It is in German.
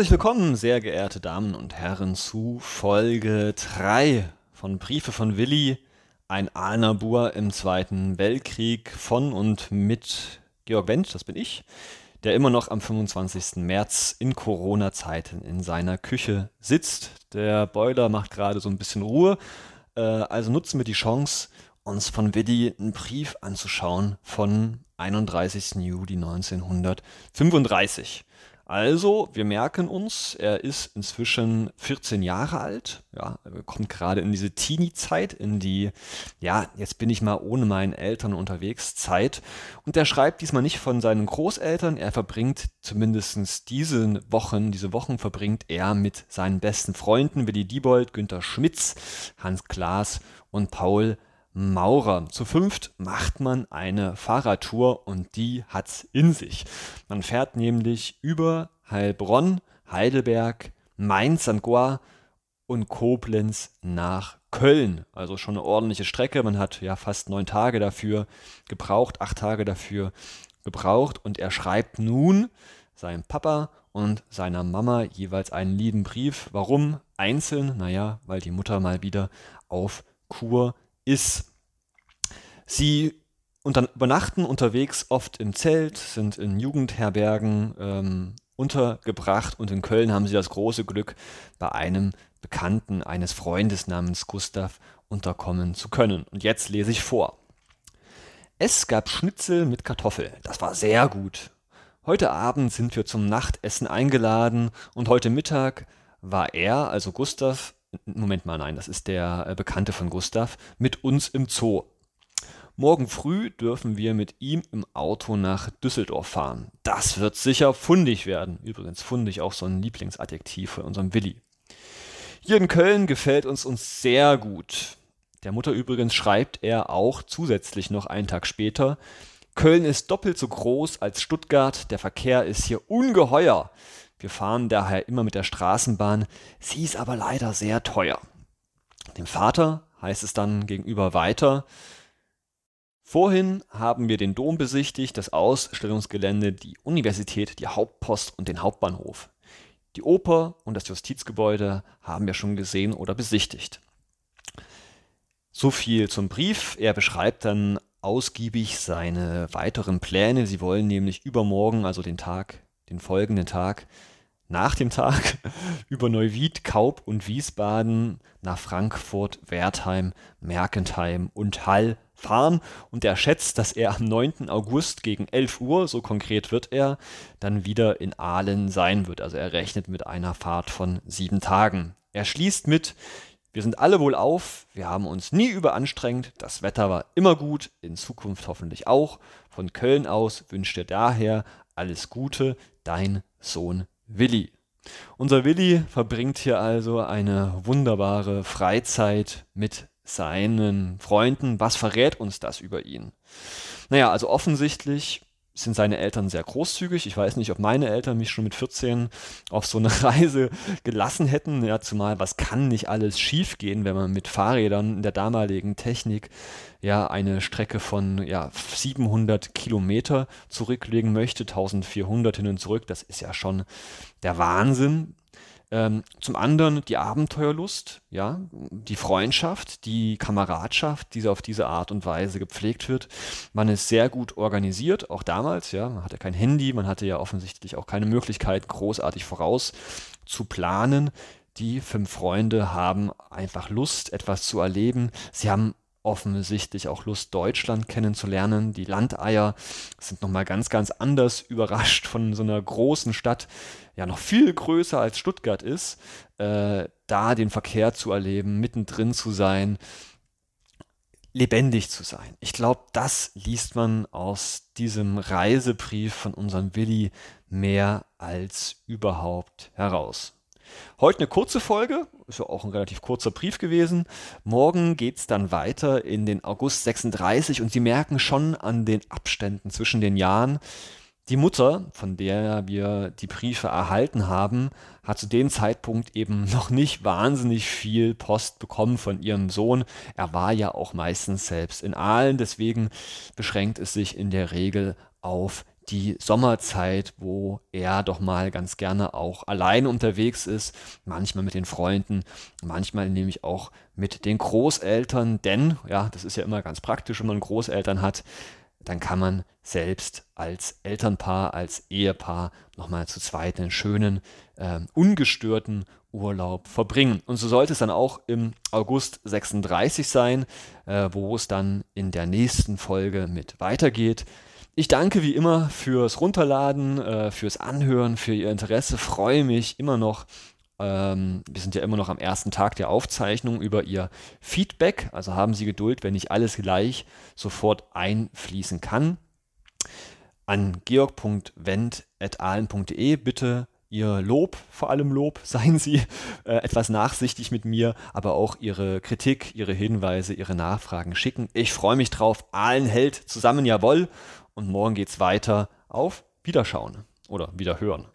Herzlich willkommen, sehr geehrte Damen und Herren, zu Folge 3 von Briefe von Willi, ein Ahnabur im Zweiten Weltkrieg von und mit Georg Wendt, das bin ich, der immer noch am 25. März in Corona-Zeiten in seiner Küche sitzt. Der Boiler macht gerade so ein bisschen Ruhe, äh, also nutzen wir die Chance, uns von Willi einen Brief anzuschauen von 31. Juli 1935. Also, wir merken uns, er ist inzwischen 14 Jahre alt. Ja, kommt gerade in diese Teenie-Zeit, in die, ja, jetzt bin ich mal ohne meinen Eltern unterwegs Zeit. Und er schreibt diesmal nicht von seinen Großeltern. Er verbringt zumindest diese Wochen, diese Wochen verbringt er mit seinen besten Freunden, Willi Diebold, Günter Schmitz, Hans Klaas und Paul Maurer. Zu fünft macht man eine Fahrradtour und die hat's in sich. Man fährt nämlich über Heilbronn, Heidelberg, Mainz, St. Goar und Koblenz nach Köln. Also schon eine ordentliche Strecke. Man hat ja fast neun Tage dafür gebraucht, acht Tage dafür gebraucht. Und er schreibt nun seinem Papa und seiner Mama jeweils einen lieben Brief. Warum? Einzeln? Naja, weil die Mutter mal wieder auf Kur ist. Sie unter, übernachten unterwegs oft im Zelt, sind in Jugendherbergen ähm, untergebracht und in Köln haben sie das große Glück, bei einem Bekannten eines Freundes namens Gustav unterkommen zu können. Und jetzt lese ich vor. Es gab Schnitzel mit Kartoffel. Das war sehr gut. Heute Abend sind wir zum Nachtessen eingeladen und heute Mittag war er, also Gustav, Moment mal, nein, das ist der äh, Bekannte von Gustav, mit uns im Zoo. Morgen früh dürfen wir mit ihm im Auto nach Düsseldorf fahren. Das wird sicher fundig werden. Übrigens fundig auch so ein Lieblingsadjektiv von unserem Willi. Hier in Köln gefällt uns uns sehr gut. Der Mutter übrigens schreibt er auch zusätzlich noch einen Tag später. Köln ist doppelt so groß als Stuttgart, der Verkehr ist hier ungeheuer. Wir fahren daher immer mit der Straßenbahn, sie ist aber leider sehr teuer. Dem Vater heißt es dann gegenüber weiter, Vorhin haben wir den Dom besichtigt, das Ausstellungsgelände, die Universität, die Hauptpost und den Hauptbahnhof. Die Oper und das Justizgebäude haben wir schon gesehen oder besichtigt. So viel zum Brief. Er beschreibt dann ausgiebig seine weiteren Pläne. Sie wollen nämlich übermorgen, also den Tag, den folgenden Tag, nach dem Tag über Neuwied, Kaub und Wiesbaden nach Frankfurt, Wertheim, Merkentheim und Hall fahren und er schätzt, dass er am 9. August gegen 11 Uhr, so konkret wird er, dann wieder in Aalen sein wird. Also er rechnet mit einer Fahrt von sieben Tagen. Er schließt mit, wir sind alle wohl auf, wir haben uns nie überanstrengt, das Wetter war immer gut, in Zukunft hoffentlich auch. Von Köln aus wünscht er daher alles Gute, dein Sohn Willi. Unser Willi verbringt hier also eine wunderbare Freizeit mit seinen Freunden. Was verrät uns das über ihn? Naja, also offensichtlich sind seine Eltern sehr großzügig. Ich weiß nicht, ob meine Eltern mich schon mit 14 auf so eine Reise gelassen hätten. Ja, zumal was kann nicht alles schiefgehen, wenn man mit Fahrrädern in der damaligen Technik ja eine Strecke von ja 700 Kilometer zurücklegen möchte, 1400 hin und zurück. Das ist ja schon der Wahnsinn. Ähm, zum anderen die Abenteuerlust, ja, die Freundschaft, die Kameradschaft, die auf diese Art und Weise gepflegt wird. Man ist sehr gut organisiert, auch damals, ja. Man hatte kein Handy, man hatte ja offensichtlich auch keine Möglichkeit, großartig voraus zu planen. Die fünf Freunde haben einfach Lust, etwas zu erleben. Sie haben offensichtlich auch Lust, Deutschland kennenzulernen. Die Landeier sind nochmal ganz, ganz anders überrascht von so einer großen Stadt, ja noch viel größer als Stuttgart ist, äh, da den Verkehr zu erleben, mittendrin zu sein, lebendig zu sein. Ich glaube, das liest man aus diesem Reisebrief von unserem Willi mehr als überhaupt heraus. Heute eine kurze Folge, ist ja auch ein relativ kurzer Brief gewesen. Morgen geht es dann weiter in den August 36 und Sie merken schon an den Abständen zwischen den Jahren, die Mutter, von der wir die Briefe erhalten haben, hat zu dem Zeitpunkt eben noch nicht wahnsinnig viel Post bekommen von ihrem Sohn. Er war ja auch meistens selbst in Aalen, deswegen beschränkt es sich in der Regel auf die Sommerzeit, wo er doch mal ganz gerne auch allein unterwegs ist, manchmal mit den Freunden, manchmal nämlich auch mit den Großeltern, denn ja, das ist ja immer ganz praktisch, wenn man Großeltern hat, dann kann man selbst als Elternpaar, als Ehepaar nochmal zu zweit einen schönen, äh, ungestörten Urlaub verbringen. Und so sollte es dann auch im August 36 sein, äh, wo es dann in der nächsten Folge mit weitergeht. Ich danke wie immer fürs Runterladen, äh, fürs Anhören, für Ihr Interesse. Freue mich immer noch. Ähm, wir sind ja immer noch am ersten Tag der Aufzeichnung über Ihr Feedback. Also haben Sie Geduld, wenn nicht alles gleich sofort einfließen kann. An georg.wendt.ahlen.de bitte Ihr Lob, vor allem Lob, seien Sie äh, etwas nachsichtig mit mir, aber auch Ihre Kritik, Ihre Hinweise, Ihre Nachfragen schicken. Ich freue mich drauf. Ahlen hält zusammen jawohl und morgen geht's weiter. Auf Wiederschauen oder Wiederhören.